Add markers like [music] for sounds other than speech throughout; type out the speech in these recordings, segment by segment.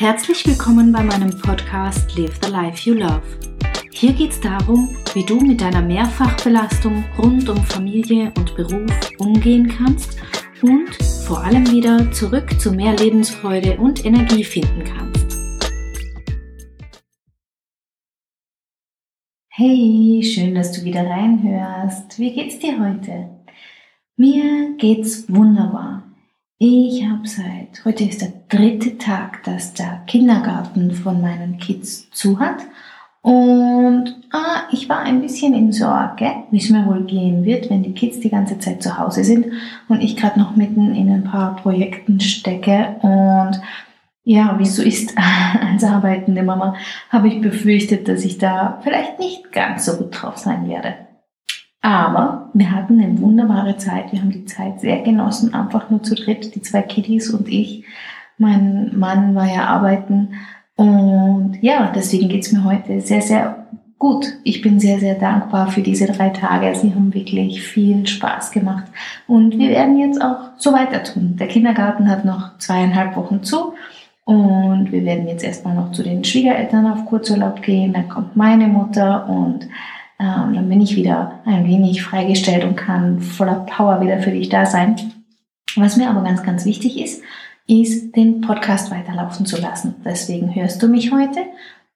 Herzlich willkommen bei meinem Podcast Live the Life You Love. Hier geht es darum, wie du mit deiner Mehrfachbelastung rund um Familie und Beruf umgehen kannst und vor allem wieder zurück zu mehr Lebensfreude und Energie finden kannst. Hey, schön, dass du wieder reinhörst. Wie geht's dir heute? Mir geht's wunderbar. Ich habe seit, heute ist der dritte Tag, dass der Kindergarten von meinen Kids zu hat. Und ah, ich war ein bisschen in Sorge, wie es mir wohl gehen wird, wenn die Kids die ganze Zeit zu Hause sind und ich gerade noch mitten in ein paar Projekten stecke. Und ja, wie so ist [laughs] als arbeitende Mama, habe ich befürchtet, dass ich da vielleicht nicht ganz so gut drauf sein werde. Aber wir hatten eine wunderbare Zeit. Wir haben die Zeit sehr genossen, einfach nur zu dritt, die zwei Kiddies und ich. Mein Mann war ja arbeiten. Und ja, deswegen geht's mir heute sehr, sehr gut. Ich bin sehr, sehr dankbar für diese drei Tage. Sie haben wirklich viel Spaß gemacht. Und wir werden jetzt auch so weiter tun. Der Kindergarten hat noch zweieinhalb Wochen zu. Und wir werden jetzt erstmal noch zu den Schwiegereltern auf Kurzurlaub gehen. Dann kommt meine Mutter und ähm, dann bin ich wieder ein wenig freigestellt und kann voller Power wieder für dich da sein. Was mir aber ganz, ganz wichtig ist, ist, den Podcast weiterlaufen zu lassen. Deswegen hörst du mich heute.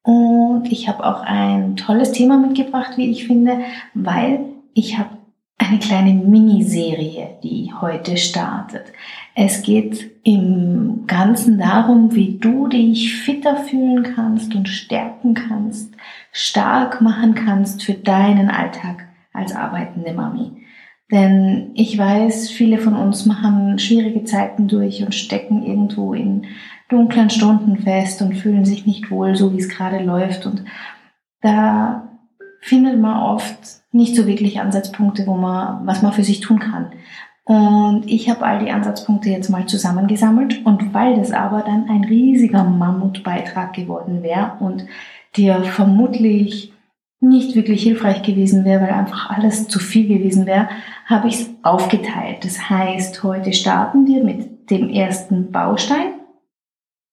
Und ich habe auch ein tolles Thema mitgebracht, wie ich finde, weil ich habe eine kleine Miniserie, die heute startet. Es geht im Ganzen darum, wie du dich fitter fühlen kannst und stärken kannst, stark machen kannst für deinen Alltag als arbeitende Mami. Denn ich weiß, viele von uns machen schwierige Zeiten durch und stecken irgendwo in dunklen Stunden fest und fühlen sich nicht wohl, so wie es gerade läuft. Und da findet man oft nicht so wirklich Ansatzpunkte, wo man, was man für sich tun kann. Und ich habe all die Ansatzpunkte jetzt mal zusammengesammelt und weil das aber dann ein riesiger Mammutbeitrag geworden wäre und dir vermutlich nicht wirklich hilfreich gewesen wäre, weil einfach alles zu viel gewesen wäre, habe ich es aufgeteilt. Das heißt, heute starten wir mit dem ersten Baustein.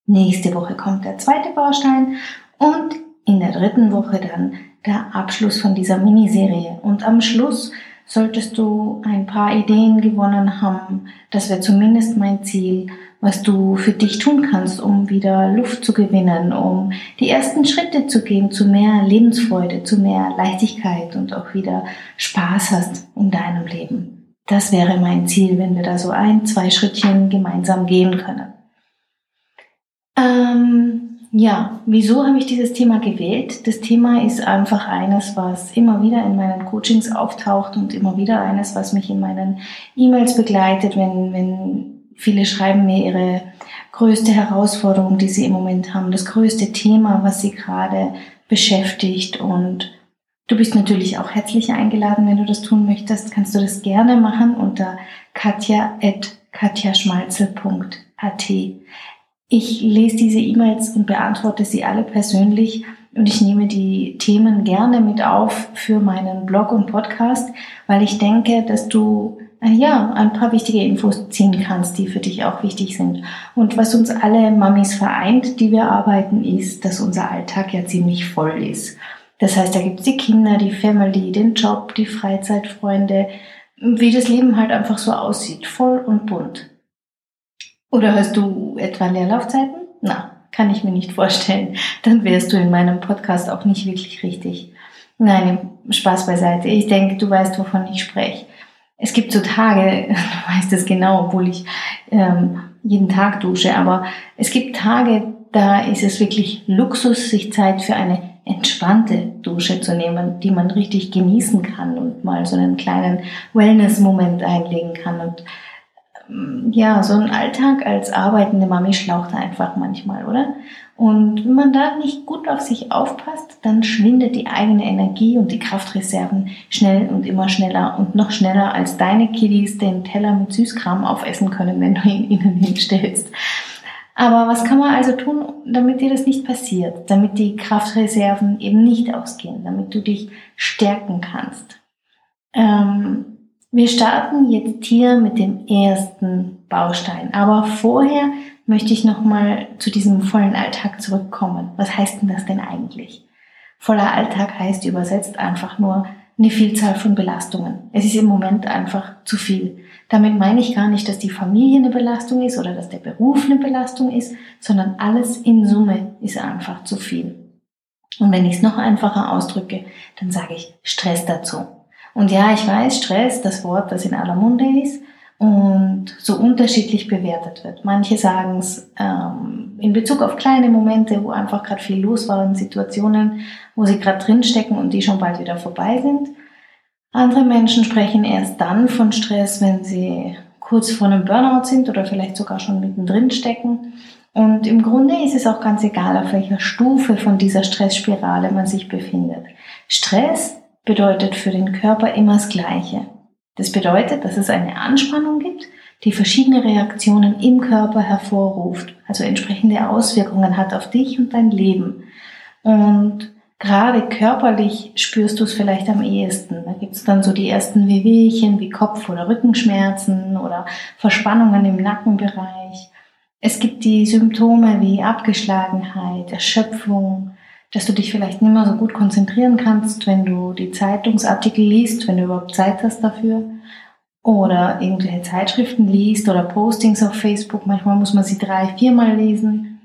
Nächste Woche kommt der zweite Baustein und in der dritten Woche dann der Abschluss von dieser Miniserie. Und am Schluss solltest du ein paar Ideen gewonnen haben. Das wäre zumindest mein Ziel, was du für dich tun kannst, um wieder Luft zu gewinnen, um die ersten Schritte zu gehen zu mehr Lebensfreude, zu mehr Leichtigkeit und auch wieder Spaß hast in deinem Leben. Das wäre mein Ziel, wenn wir da so ein, zwei Schrittchen gemeinsam gehen können. Ähm, ja, wieso habe ich dieses Thema gewählt? Das Thema ist einfach eines, was immer wieder in meinen Coachings auftaucht und immer wieder eines, was mich in meinen E-Mails begleitet, wenn, wenn viele schreiben mir ihre größte Herausforderung, die sie im Moment haben, das größte Thema, was sie gerade beschäftigt. Und Du bist natürlich auch herzlich eingeladen, wenn du das tun möchtest, kannst du das gerne machen unter katja.katjaschmalzel.at. Ich lese diese E-Mails und beantworte sie alle persönlich und ich nehme die Themen gerne mit auf für meinen Blog und Podcast, weil ich denke, dass du äh, ja ein paar wichtige Infos ziehen kannst, die für dich auch wichtig sind. Und was uns alle Mamis vereint, die wir arbeiten, ist, dass unser Alltag ja ziemlich voll ist. Das heißt, da gibt's die Kinder, die Family, den Job, die Freizeitfreunde, wie das Leben halt einfach so aussieht, voll und bunt. Oder hast du etwa Leerlaufzeiten? Na, kann ich mir nicht vorstellen. Dann wärst du in meinem Podcast auch nicht wirklich richtig. Nein, Spaß beiseite. Ich denke, du weißt, wovon ich spreche. Es gibt so Tage, [laughs] du weißt es genau, obwohl ich ähm, jeden Tag dusche, aber es gibt Tage, da ist es wirklich Luxus, sich Zeit für eine entspannte Dusche zu nehmen, die man richtig genießen kann und mal so einen kleinen Wellness-Moment einlegen kann und ja, so ein Alltag als arbeitende Mami schlaucht einfach manchmal, oder? Und wenn man da nicht gut auf sich aufpasst, dann schwindet die eigene Energie und die Kraftreserven schnell und immer schneller und noch schneller, als deine Kiddies den Teller mit Süßkram aufessen können, wenn du ihn ihnen hinstellst. Aber was kann man also tun, damit dir das nicht passiert, damit die Kraftreserven eben nicht ausgehen, damit du dich stärken kannst? Ähm, wir starten jetzt hier mit dem ersten Baustein. Aber vorher möchte ich nochmal zu diesem vollen Alltag zurückkommen. Was heißt denn das denn eigentlich? Voller Alltag heißt übersetzt einfach nur eine Vielzahl von Belastungen. Es ist im Moment einfach zu viel. Damit meine ich gar nicht, dass die Familie eine Belastung ist oder dass der Beruf eine Belastung ist, sondern alles in Summe ist einfach zu viel. Und wenn ich es noch einfacher ausdrücke, dann sage ich Stress dazu. Und ja, ich weiß, Stress, das Wort, das in aller Munde ist und so unterschiedlich bewertet wird. Manche sagen es ähm, in Bezug auf kleine Momente, wo einfach gerade viel los war in Situationen, wo sie gerade drinstecken und die schon bald wieder vorbei sind. Andere Menschen sprechen erst dann von Stress, wenn sie kurz vor einem Burnout sind oder vielleicht sogar schon mittendrin stecken. Und im Grunde ist es auch ganz egal, auf welcher Stufe von dieser Stressspirale man sich befindet. Stress bedeutet für den Körper immer das Gleiche. Das bedeutet, dass es eine Anspannung gibt, die verschiedene Reaktionen im Körper hervorruft, also entsprechende Auswirkungen hat auf dich und dein Leben. Und gerade körperlich spürst du es vielleicht am ehesten. Da gibt es dann so die ersten Wehwehchen wie Kopf- oder Rückenschmerzen oder Verspannungen im Nackenbereich. Es gibt die Symptome wie Abgeschlagenheit, Erschöpfung, dass du dich vielleicht nicht mehr so gut konzentrieren kannst, wenn du die Zeitungsartikel liest, wenn du überhaupt Zeit hast dafür. Oder irgendwelche Zeitschriften liest oder Postings auf Facebook. Manchmal muss man sie drei, viermal lesen.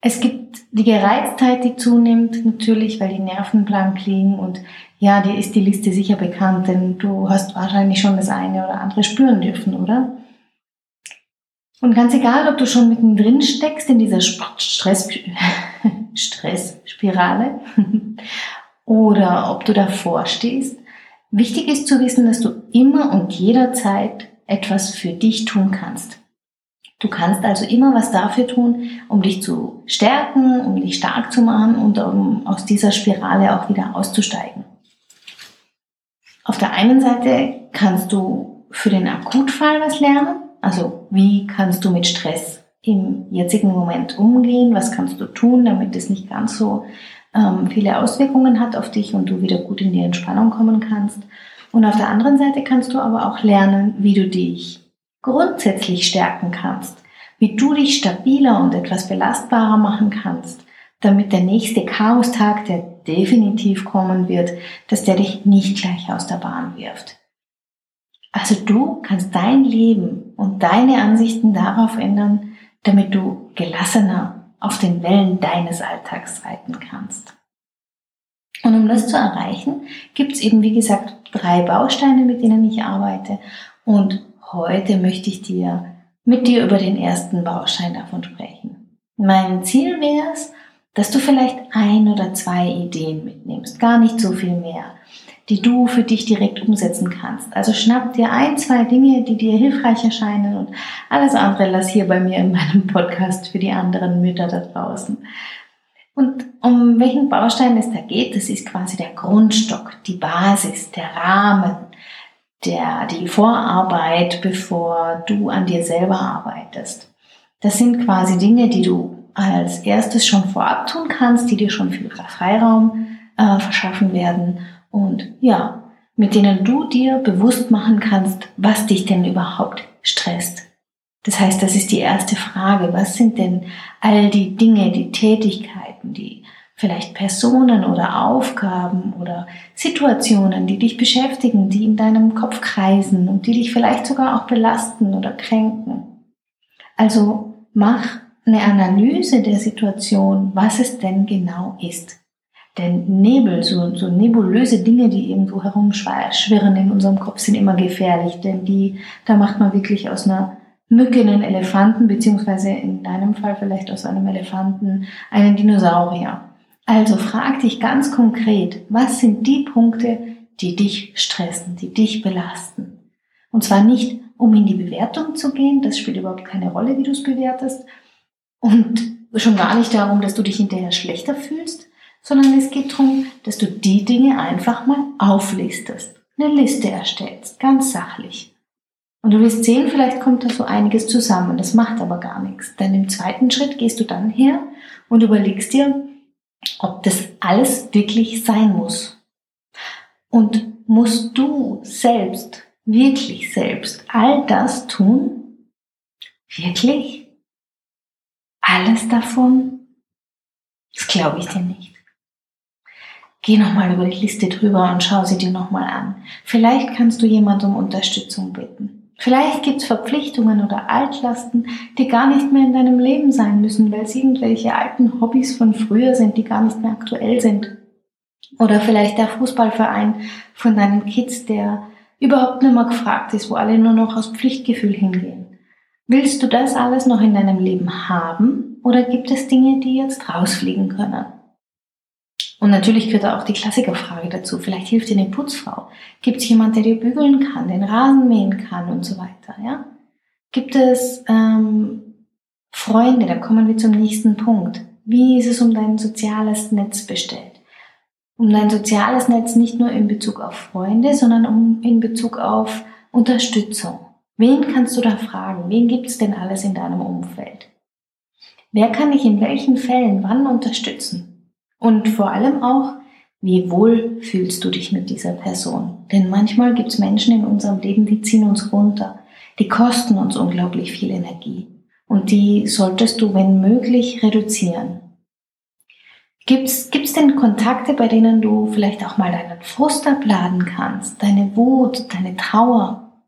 Es gibt die Gereiztheit, die zunimmt, natürlich, weil die Nerven blank liegen und ja, dir ist die Liste sicher bekannt, denn du hast wahrscheinlich schon das eine oder andere spüren dürfen, oder? Und ganz egal, ob du schon mittendrin steckst in dieser Stress, [laughs] Stressspirale [laughs] oder ob du davor stehst, wichtig ist zu wissen, dass du immer und jederzeit etwas für dich tun kannst. Du kannst also immer was dafür tun, um dich zu stärken, um dich stark zu machen und um aus dieser Spirale auch wieder auszusteigen. Auf der einen Seite kannst du für den Akutfall was lernen, also wie kannst du mit Stress im jetzigen Moment umgehen, was kannst du tun, damit es nicht ganz so ähm, viele Auswirkungen hat auf dich und du wieder gut in die Entspannung kommen kannst. Und auf der anderen Seite kannst du aber auch lernen, wie du dich grundsätzlich stärken kannst, wie du dich stabiler und etwas belastbarer machen kannst, damit der nächste Chaostag, der definitiv kommen wird, dass der dich nicht gleich aus der Bahn wirft. Also du kannst dein Leben und deine Ansichten darauf ändern, damit du gelassener auf den Wellen deines Alltags reiten kannst. Und um das zu erreichen, gibt es eben, wie gesagt, drei Bausteine, mit denen ich arbeite. Und Heute möchte ich dir mit dir über den ersten Baustein davon sprechen. Mein Ziel wäre es, dass du vielleicht ein oder zwei Ideen mitnimmst, gar nicht so viel mehr, die du für dich direkt umsetzen kannst. Also schnapp dir ein, zwei Dinge, die dir hilfreich erscheinen und alles andere lass hier bei mir in meinem Podcast für die anderen Mütter da draußen. Und um welchen Baustein es da geht, das ist quasi der Grundstock, die Basis, der Rahmen, der, die Vorarbeit, bevor du an dir selber arbeitest. Das sind quasi Dinge, die du als erstes schon vorab tun kannst, die dir schon viel Freiraum äh, verschaffen werden und ja, mit denen du dir bewusst machen kannst, was dich denn überhaupt stresst. Das heißt, das ist die erste Frage. Was sind denn all die Dinge, die Tätigkeiten, die vielleicht Personen oder Aufgaben oder Situationen, die dich beschäftigen, die in deinem Kopf kreisen und die dich vielleicht sogar auch belasten oder kränken. Also mach eine Analyse der Situation, was es denn genau ist. Denn Nebel, so, so nebulöse Dinge, die irgendwo herumschwirren in unserem Kopf, sind immer gefährlich, denn die, da macht man wirklich aus einer Mücke einen Elefanten, beziehungsweise in deinem Fall vielleicht aus einem Elefanten einen Dinosaurier. Also frag dich ganz konkret, was sind die Punkte, die dich stressen, die dich belasten? Und zwar nicht, um in die Bewertung zu gehen, das spielt überhaupt keine Rolle, wie du es bewertest. Und schon gar nicht darum, dass du dich hinterher schlechter fühlst, sondern es geht darum, dass du die Dinge einfach mal auflistest, eine Liste erstellst, ganz sachlich. Und du wirst sehen, vielleicht kommt da so einiges zusammen, das macht aber gar nichts. Denn im zweiten Schritt gehst du dann her und überlegst dir, ob das alles wirklich sein muss. Und musst du selbst, wirklich selbst, all das tun? Wirklich? alles davon? Das glaube ich dir nicht. Geh nochmal über die Liste drüber und schau sie dir nochmal an. Vielleicht kannst du jemand um Unterstützung bitten. Vielleicht gibt's Verpflichtungen oder Altlasten, die gar nicht mehr in deinem Leben sein müssen, weil es irgendwelche alten Hobbys von früher sind, die gar nicht mehr aktuell sind. Oder vielleicht der Fußballverein von deinen Kids, der überhaupt nicht mehr gefragt ist, wo alle nur noch aus Pflichtgefühl hingehen. Willst du das alles noch in deinem Leben haben oder gibt es Dinge, die jetzt rausfliegen können? Und natürlich gehört auch die Klassikerfrage dazu. Vielleicht hilft dir eine Putzfrau. Gibt es jemand, der dir bügeln kann, den Rasen mähen kann und so weiter? Ja? Gibt es ähm, Freunde? Da kommen wir zum nächsten Punkt. Wie ist es um dein soziales Netz bestellt? Um dein soziales Netz nicht nur in Bezug auf Freunde, sondern um in Bezug auf Unterstützung. Wen kannst du da fragen? Wen gibt es denn alles in deinem Umfeld? Wer kann dich in welchen Fällen wann unterstützen? Und vor allem auch, wie wohl fühlst du dich mit dieser Person? Denn manchmal gibt es Menschen in unserem Leben, die ziehen uns runter. Die kosten uns unglaublich viel Energie. Und die solltest du, wenn möglich, reduzieren. Gibt's, gibt's denn Kontakte, bei denen du vielleicht auch mal deinen Frust abladen kannst, deine Wut, deine Trauer?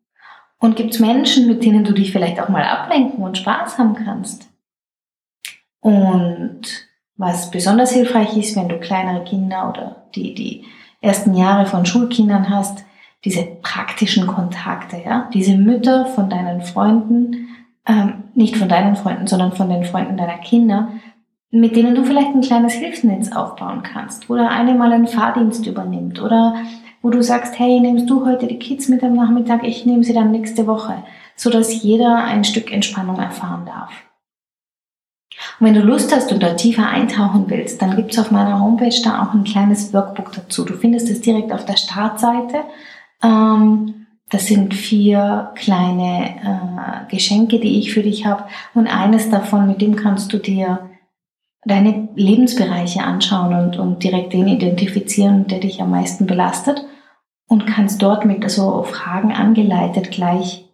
Und gibt's Menschen, mit denen du dich vielleicht auch mal ablenken und Spaß haben kannst? Und was besonders hilfreich ist, wenn du kleinere Kinder oder die, die ersten Jahre von Schulkindern hast, diese praktischen Kontakte, ja, diese Mütter von deinen Freunden, ähm, nicht von deinen Freunden, sondern von den Freunden deiner Kinder, mit denen du vielleicht ein kleines Hilfsnetz aufbauen kannst, oder eine mal einen Fahrdienst übernimmt, oder wo du sagst, hey, nimmst du heute die Kids mit am Nachmittag, ich nehme sie dann nächste Woche, so dass jeder ein Stück Entspannung erfahren darf. Und wenn du Lust hast und da tiefer eintauchen willst, dann gibt's auf meiner Homepage da auch ein kleines Workbook dazu. Du findest es direkt auf der Startseite. Ähm, das sind vier kleine äh, Geschenke, die ich für dich habe. Und eines davon, mit dem kannst du dir deine Lebensbereiche anschauen und, und direkt den identifizieren, der dich am meisten belastet. Und kannst dort mit so Fragen angeleitet gleich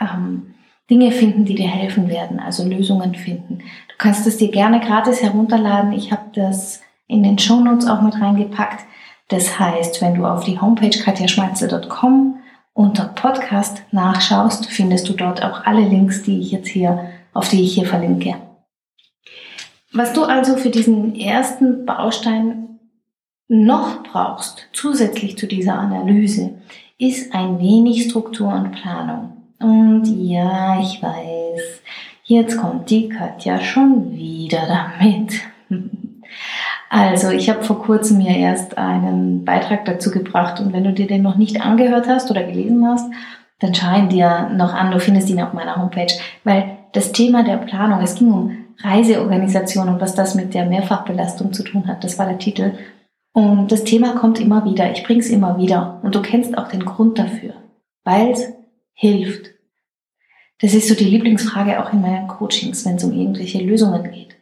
ähm, Dinge finden, die dir helfen werden, also Lösungen finden. Du kannst es dir gerne gratis herunterladen. Ich habe das in den Show Notes auch mit reingepackt. Das heißt, wenn du auf die Homepage katjaschmalze.com unter Podcast nachschaust, findest du dort auch alle Links, die ich jetzt hier, auf die ich hier verlinke. Was du also für diesen ersten Baustein noch brauchst, zusätzlich zu dieser Analyse, ist ein wenig Struktur und Planung. Und ja, ich weiß, jetzt kommt die Katja schon wieder damit. [laughs] Also, ich habe vor kurzem mir erst einen Beitrag dazu gebracht und wenn du dir den noch nicht angehört hast oder gelesen hast, dann schau ihn dir noch an, du findest ihn auf meiner Homepage, weil das Thema der Planung, es ging um Reiseorganisation und was das mit der Mehrfachbelastung zu tun hat, das war der Titel. Und das Thema kommt immer wieder, ich bringe es immer wieder und du kennst auch den Grund dafür, weil es hilft. Das ist so die Lieblingsfrage auch in meinen Coachings, wenn es um irgendwelche Lösungen geht.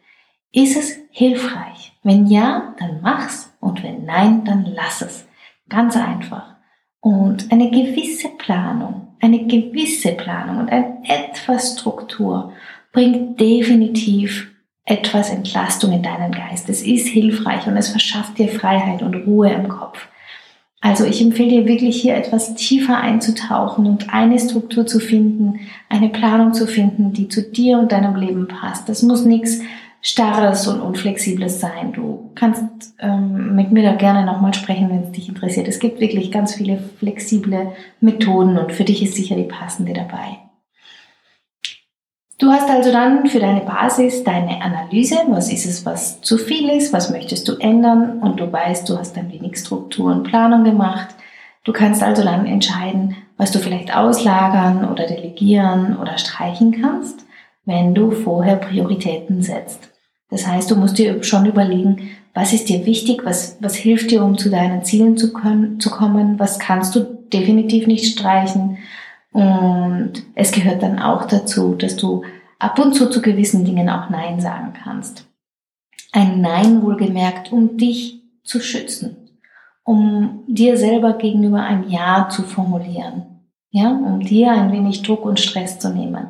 Ist es hilfreich? Wenn ja, dann mach's und wenn nein, dann lass es. Ganz einfach. Und eine gewisse Planung, eine gewisse Planung und ein etwas Struktur bringt definitiv etwas Entlastung in deinen Geist. Es ist hilfreich und es verschafft dir Freiheit und Ruhe im Kopf. Also ich empfehle dir wirklich hier etwas tiefer einzutauchen und eine Struktur zu finden, eine Planung zu finden, die zu dir und deinem Leben passt. Das muss nichts Starres und Unflexibles sein. Du kannst ähm, mit mir da gerne nochmal sprechen, wenn es dich interessiert. Es gibt wirklich ganz viele flexible Methoden und für dich ist sicher die passende dabei. Du hast also dann für deine Basis deine Analyse, was ist es, was zu viel ist, was möchtest du ändern? Und du weißt, du hast ein wenig Struktur und Planung gemacht. Du kannst also dann entscheiden, was du vielleicht auslagern oder delegieren oder streichen kannst, wenn du vorher Prioritäten setzt. Das heißt, du musst dir schon überlegen, was ist dir wichtig, was, was hilft dir, um zu deinen Zielen zu, können, zu kommen, was kannst du definitiv nicht streichen und es gehört dann auch dazu, dass du ab und zu zu gewissen Dingen auch Nein sagen kannst. Ein Nein wohlgemerkt, um dich zu schützen, um dir selber gegenüber ein Ja zu formulieren, ja, um dir ein wenig Druck und Stress zu nehmen.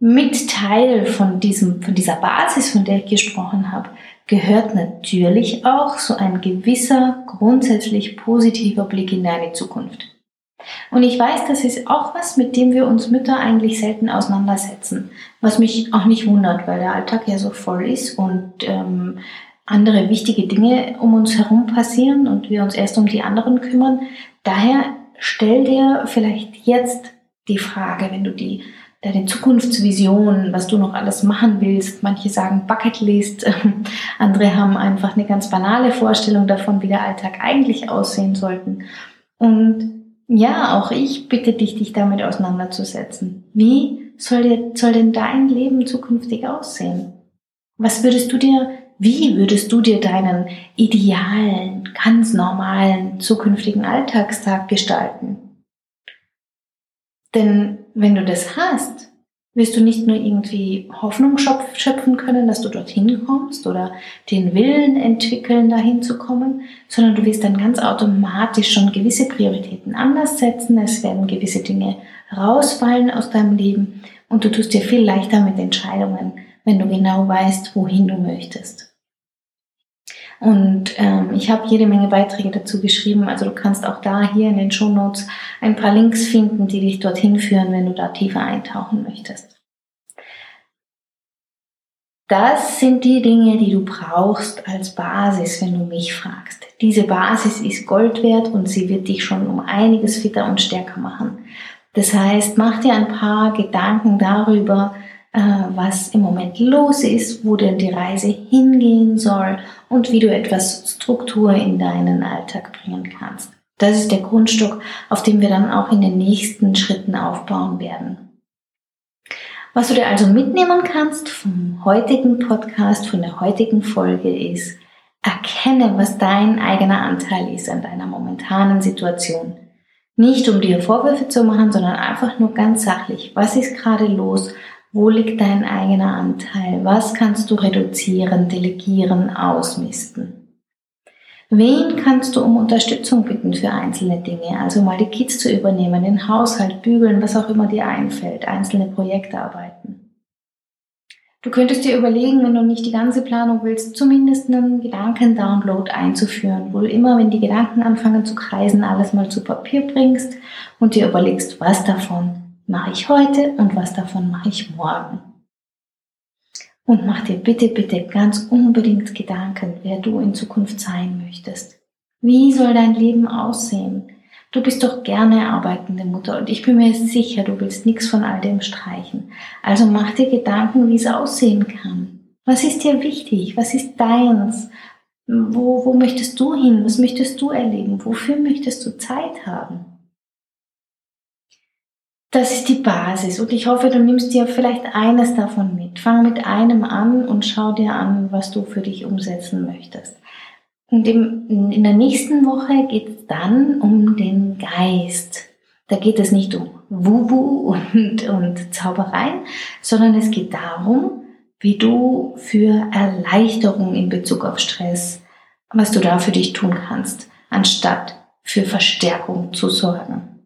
Mit Teil von diesem, von dieser Basis, von der ich gesprochen habe, gehört natürlich auch so ein gewisser grundsätzlich positiver Blick in deine Zukunft. Und ich weiß, das ist auch was, mit dem wir uns Mütter eigentlich selten auseinandersetzen. Was mich auch nicht wundert, weil der Alltag ja so voll ist und ähm, andere wichtige Dinge um uns herum passieren und wir uns erst um die anderen kümmern. Daher stell dir vielleicht jetzt die Frage, wenn du die deine Zukunftsvision, was du noch alles machen willst. Manche sagen Bucketlist, [laughs] andere haben einfach eine ganz banale Vorstellung davon, wie der Alltag eigentlich aussehen sollten. Und ja, auch ich bitte dich, dich damit auseinanderzusetzen. Wie soll, soll denn dein Leben zukünftig aussehen? Was würdest du dir, wie würdest du dir deinen idealen, ganz normalen zukünftigen Alltagstag gestalten? Denn wenn du das hast, wirst du nicht nur irgendwie Hoffnung schöpfen können, dass du dorthin kommst oder den Willen entwickeln, dahin zu kommen, sondern du wirst dann ganz automatisch schon gewisse Prioritäten anders setzen. Es werden gewisse Dinge rausfallen aus deinem Leben und du tust dir viel leichter mit Entscheidungen, wenn du genau weißt, wohin du möchtest. Und ähm, ich habe jede Menge Beiträge dazu geschrieben. Also du kannst auch da hier in den Show Notes ein paar Links finden, die dich dorthin führen, wenn du da tiefer eintauchen möchtest. Das sind die Dinge, die du brauchst als Basis, wenn du mich fragst. Diese Basis ist Gold wert und sie wird dich schon um einiges fitter und stärker machen. Das heißt, mach dir ein paar Gedanken darüber, was im Moment los ist, wo denn die Reise hingehen soll und wie du etwas Struktur in deinen Alltag bringen kannst. Das ist der Grundstock, auf dem wir dann auch in den nächsten Schritten aufbauen werden. Was du dir also mitnehmen kannst vom heutigen Podcast, von der heutigen Folge ist, erkenne, was dein eigener Anteil ist an deiner momentanen Situation. Nicht um dir Vorwürfe zu machen, sondern einfach nur ganz sachlich. Was ist gerade los? Wo liegt dein eigener Anteil? Was kannst du reduzieren, delegieren, ausmisten? Wen kannst du um Unterstützung bitten für einzelne Dinge? Also mal die Kids zu übernehmen, den Haushalt, bügeln, was auch immer dir einfällt, einzelne Projekte arbeiten. Du könntest dir überlegen, wenn du nicht die ganze Planung willst, zumindest einen Gedankendownload einzuführen, wo du immer, wenn die Gedanken anfangen zu kreisen, alles mal zu Papier bringst und dir überlegst, was davon mache ich heute und was davon mache ich morgen. Und mach dir bitte, bitte ganz unbedingt Gedanken, wer du in Zukunft sein möchtest. Wie soll dein Leben aussehen? Du bist doch gerne arbeitende Mutter und ich bin mir sicher, du willst nichts von all dem streichen. Also mach dir Gedanken, wie es aussehen kann. Was ist dir wichtig? Was ist deins? Wo, wo möchtest du hin? Was möchtest du erleben? Wofür möchtest du Zeit haben? Das ist die Basis und ich hoffe, du nimmst dir vielleicht eines davon mit. Fang mit einem an und schau dir an, was du für dich umsetzen möchtest. Und in der nächsten Woche geht es dann um den Geist. Da geht es nicht um Wubu und, und Zaubereien, sondern es geht darum, wie du für Erleichterung in Bezug auf Stress, was du da für dich tun kannst, anstatt für Verstärkung zu sorgen.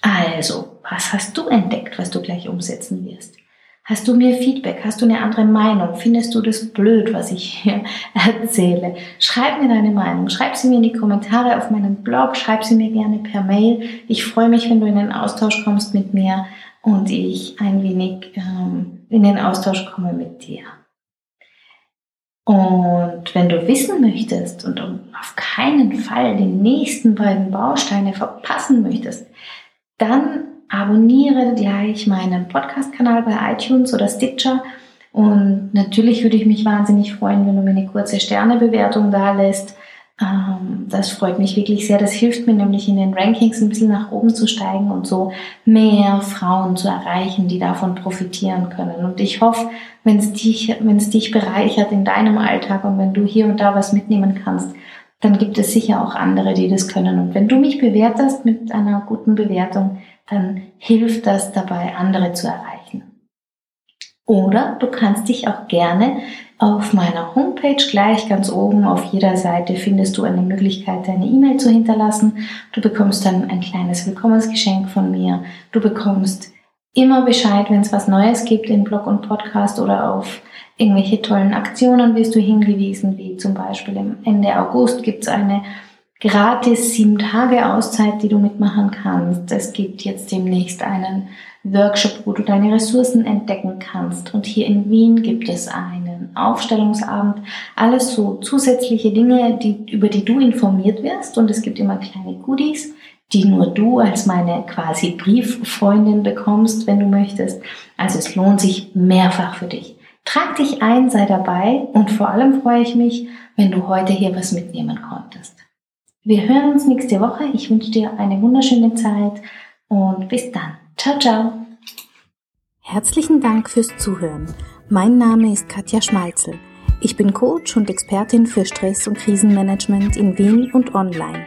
Also, was hast du entdeckt, was du gleich umsetzen wirst? Hast du mir Feedback? Hast du eine andere Meinung? Findest du das blöd, was ich hier [laughs] erzähle? Schreib mir deine Meinung. Schreib sie mir in die Kommentare auf meinem Blog. Schreib sie mir gerne per Mail. Ich freue mich, wenn du in den Austausch kommst mit mir und ich ein wenig ähm, in den Austausch komme mit dir. Und wenn du wissen möchtest und auf keinen Fall die nächsten beiden Bausteine verpassen möchtest, dann abonniere gleich meinen Podcast-Kanal bei iTunes oder Stitcher. Und natürlich würde ich mich wahnsinnig freuen, wenn du mir eine kurze Sternebewertung da lässt. Ähm, das freut mich wirklich sehr. Das hilft mir nämlich in den Rankings ein bisschen nach oben zu steigen und so mehr Frauen zu erreichen, die davon profitieren können. Und ich hoffe, wenn es dich, wenn es dich bereichert in deinem Alltag und wenn du hier und da was mitnehmen kannst, dann gibt es sicher auch andere, die das können. Und wenn du mich bewertest mit einer guten Bewertung, dann hilft das dabei, andere zu erreichen. Oder du kannst dich auch gerne auf meiner Homepage gleich ganz oben auf jeder Seite findest du eine Möglichkeit, deine E-Mail zu hinterlassen. Du bekommst dann ein kleines Willkommensgeschenk von mir. Du bekommst immer Bescheid, wenn es was Neues gibt in Blog und Podcast oder auf irgendwelche tollen Aktionen wirst du hingewiesen, wie zum Beispiel im Ende August gibt es eine gratis sieben Tage Auszeit, die du mitmachen kannst. Es gibt jetzt demnächst einen Workshop, wo du deine Ressourcen entdecken kannst. Und hier in Wien gibt es einen Aufstellungsabend. Alles so zusätzliche Dinge, die, über die du informiert wirst. Und es gibt immer kleine Goodies, die nur du als meine quasi Brieffreundin bekommst, wenn du möchtest. Also es lohnt sich mehrfach für dich. Trag dich ein, sei dabei und vor allem freue ich mich, wenn du heute hier was mitnehmen konntest. Wir hören uns nächste Woche. Ich wünsche dir eine wunderschöne Zeit und bis dann. Ciao, ciao. Herzlichen Dank fürs Zuhören. Mein Name ist Katja Schmalzel. Ich bin Coach und Expertin für Stress- und Krisenmanagement in Wien und online.